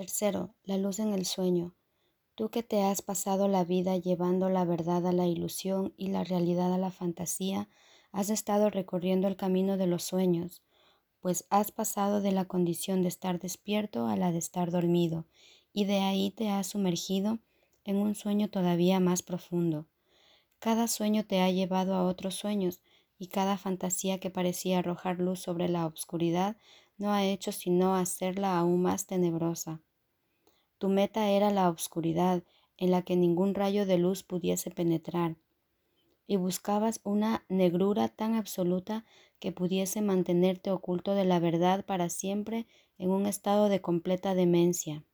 Tercero, la luz en el sueño. Tú que te has pasado la vida llevando la verdad a la ilusión y la realidad a la fantasía, has estado recorriendo el camino de los sueños, pues has pasado de la condición de estar despierto a la de estar dormido, y de ahí te has sumergido en un sueño todavía más profundo. Cada sueño te ha llevado a otros sueños, y cada fantasía que parecía arrojar luz sobre la obscuridad no ha hecho sino hacerla aún más tenebrosa. Tu meta era la obscuridad en la que ningún rayo de luz pudiese penetrar, y buscabas una negrura tan absoluta que pudiese mantenerte oculto de la verdad para siempre en un estado de completa demencia.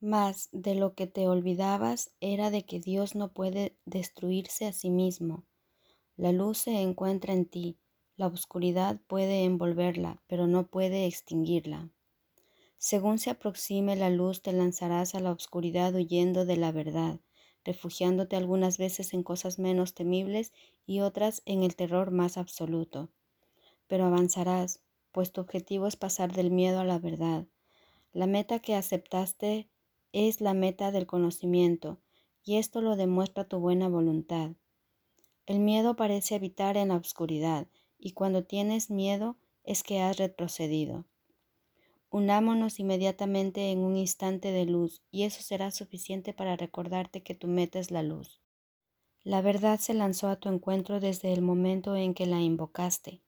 Mas de lo que te olvidabas era de que Dios no puede destruirse a sí mismo. La luz se encuentra en ti, la oscuridad puede envolverla, pero no puede extinguirla. Según se aproxime la luz, te lanzarás a la oscuridad huyendo de la verdad, refugiándote algunas veces en cosas menos temibles y otras en el terror más absoluto. Pero avanzarás, pues tu objetivo es pasar del miedo a la verdad. La meta que aceptaste es la meta del conocimiento, y esto lo demuestra tu buena voluntad. El miedo parece habitar en la oscuridad, y cuando tienes miedo es que has retrocedido. Unámonos inmediatamente en un instante de luz y eso será suficiente para recordarte que tu meta es la luz. La verdad se lanzó a tu encuentro desde el momento en que la invocaste.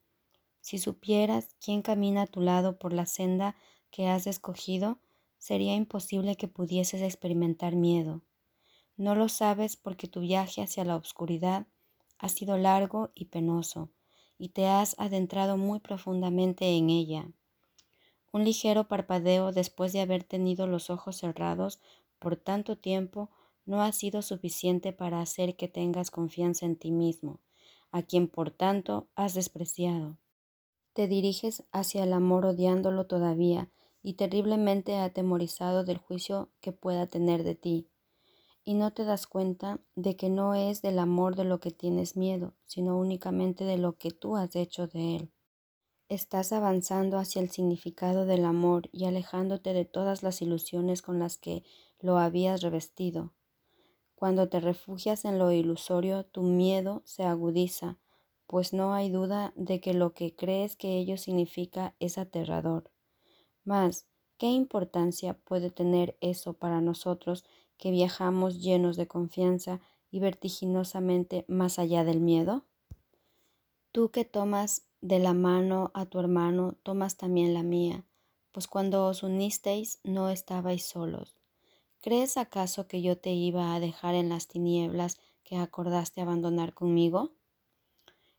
Si supieras quién camina a tu lado por la senda que has escogido, sería imposible que pudieses experimentar miedo. No lo sabes porque tu viaje hacia la oscuridad ha sido largo y penoso, y te has adentrado muy profundamente en ella. Un ligero parpadeo después de haber tenido los ojos cerrados por tanto tiempo no ha sido suficiente para hacer que tengas confianza en ti mismo, a quien por tanto has despreciado. Te diriges hacia el amor odiándolo todavía y terriblemente atemorizado del juicio que pueda tener de ti. Y no te das cuenta de que no es del amor de lo que tienes miedo, sino únicamente de lo que tú has hecho de él. Estás avanzando hacia el significado del amor y alejándote de todas las ilusiones con las que lo habías revestido. Cuando te refugias en lo ilusorio, tu miedo se agudiza, pues no hay duda de que lo que crees que ello significa es aterrador. Mas, ¿qué importancia puede tener eso para nosotros que viajamos llenos de confianza y vertiginosamente más allá del miedo? Tú que tomas de la mano a tu hermano tomas también la mía, pues cuando os unisteis no estabais solos. ¿Crees acaso que yo te iba a dejar en las tinieblas que acordaste abandonar conmigo?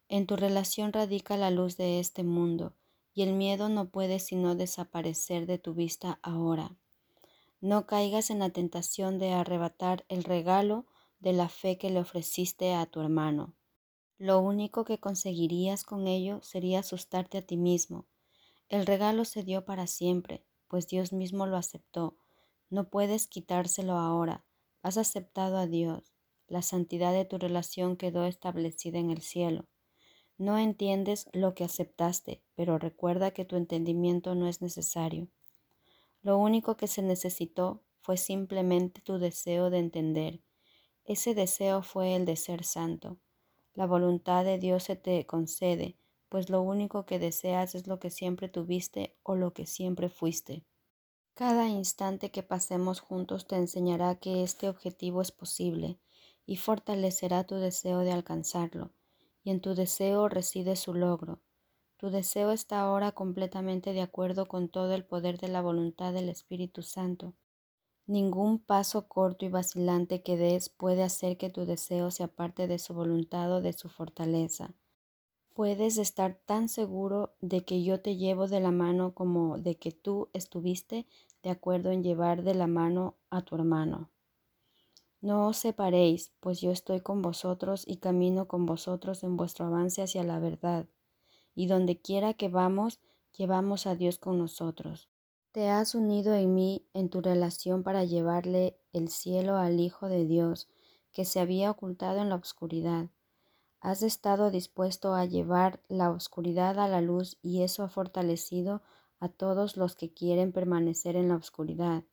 En tu relación radica la luz de este mundo, y el miedo no puede sino desaparecer de tu vista ahora. No caigas en la tentación de arrebatar el regalo de la fe que le ofreciste a tu hermano. Lo único que conseguirías con ello sería asustarte a ti mismo. El regalo se dio para siempre, pues Dios mismo lo aceptó. No puedes quitárselo ahora. Has aceptado a Dios. La santidad de tu relación quedó establecida en el cielo. No entiendes lo que aceptaste, pero recuerda que tu entendimiento no es necesario. Lo único que se necesitó fue simplemente tu deseo de entender. Ese deseo fue el de ser santo. La voluntad de Dios se te concede, pues lo único que deseas es lo que siempre tuviste o lo que siempre fuiste. Cada instante que pasemos juntos te enseñará que este objetivo es posible y fortalecerá tu deseo de alcanzarlo, y en tu deseo reside su logro. Tu deseo está ahora completamente de acuerdo con todo el poder de la voluntad del Espíritu Santo, Ningún paso corto y vacilante que des puede hacer que tu deseo se aparte de su voluntad o de su fortaleza. Puedes estar tan seguro de que yo te llevo de la mano como de que tú estuviste de acuerdo en llevar de la mano a tu hermano. No os separéis, pues yo estoy con vosotros y camino con vosotros en vuestro avance hacia la verdad. Y donde quiera que vamos, llevamos a Dios con nosotros. Te has unido en mí en tu relación para llevarle el cielo al Hijo de Dios, que se había ocultado en la oscuridad. Has estado dispuesto a llevar la oscuridad a la luz y eso ha fortalecido a todos los que quieren permanecer en la oscuridad.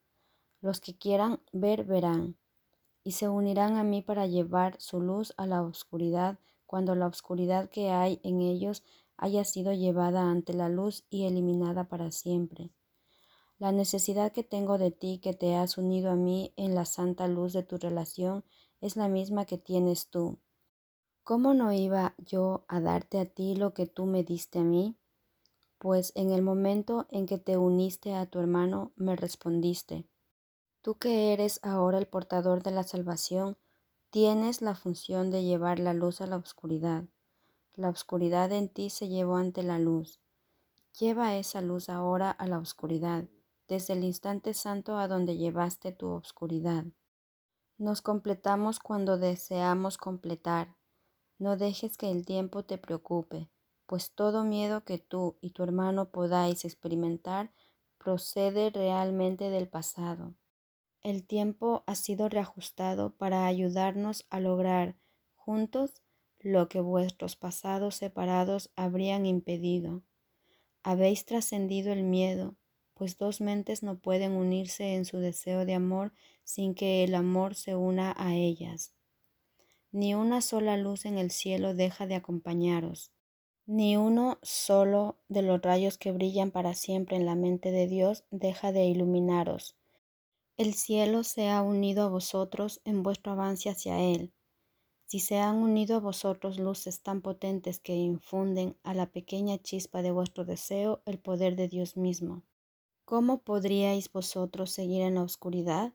Los que quieran ver verán, y se unirán a mí para llevar su luz a la oscuridad cuando la oscuridad que hay en ellos haya sido llevada ante la luz y eliminada para siempre. La necesidad que tengo de ti que te has unido a mí en la santa luz de tu relación es la misma que tienes tú. ¿Cómo no iba yo a darte a ti lo que tú me diste a mí? Pues en el momento en que te uniste a tu hermano me respondiste. Tú que eres ahora el portador de la salvación, tienes la función de llevar la luz a la oscuridad. La oscuridad en ti se llevó ante la luz. Lleva esa luz ahora a la oscuridad, desde el instante santo a donde llevaste tu oscuridad. Nos completamos cuando deseamos completar. No dejes que el tiempo te preocupe, pues todo miedo que tú y tu hermano podáis experimentar procede realmente del pasado. El tiempo ha sido reajustado para ayudarnos a lograr juntos lo que vuestros pasados separados habrían impedido. Habéis trascendido el miedo, pues dos mentes no pueden unirse en su deseo de amor sin que el amor se una a ellas. Ni una sola luz en el cielo deja de acompañaros, ni uno solo de los rayos que brillan para siempre en la mente de Dios deja de iluminaros. El cielo se ha unido a vosotros en vuestro avance hacia Él. Si se han unido a vosotros luces tan potentes que infunden a la pequeña chispa de vuestro deseo el poder de Dios mismo, ¿cómo podríais vosotros seguir en la oscuridad?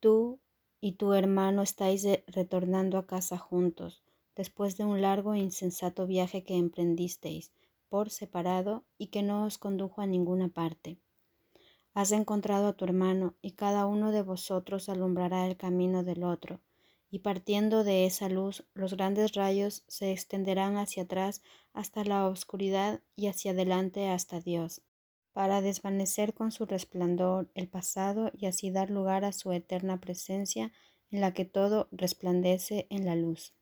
Tú y tu hermano estáis retornando a casa juntos, después de un largo e insensato viaje que emprendisteis por separado y que no os condujo a ninguna parte. Has encontrado a tu hermano y cada uno de vosotros alumbrará el camino del otro, y partiendo de esa luz los grandes rayos se extenderán hacia atrás hasta la oscuridad y hacia adelante hasta Dios, para desvanecer con su resplandor el pasado y así dar lugar a su eterna presencia en la que todo resplandece en la luz.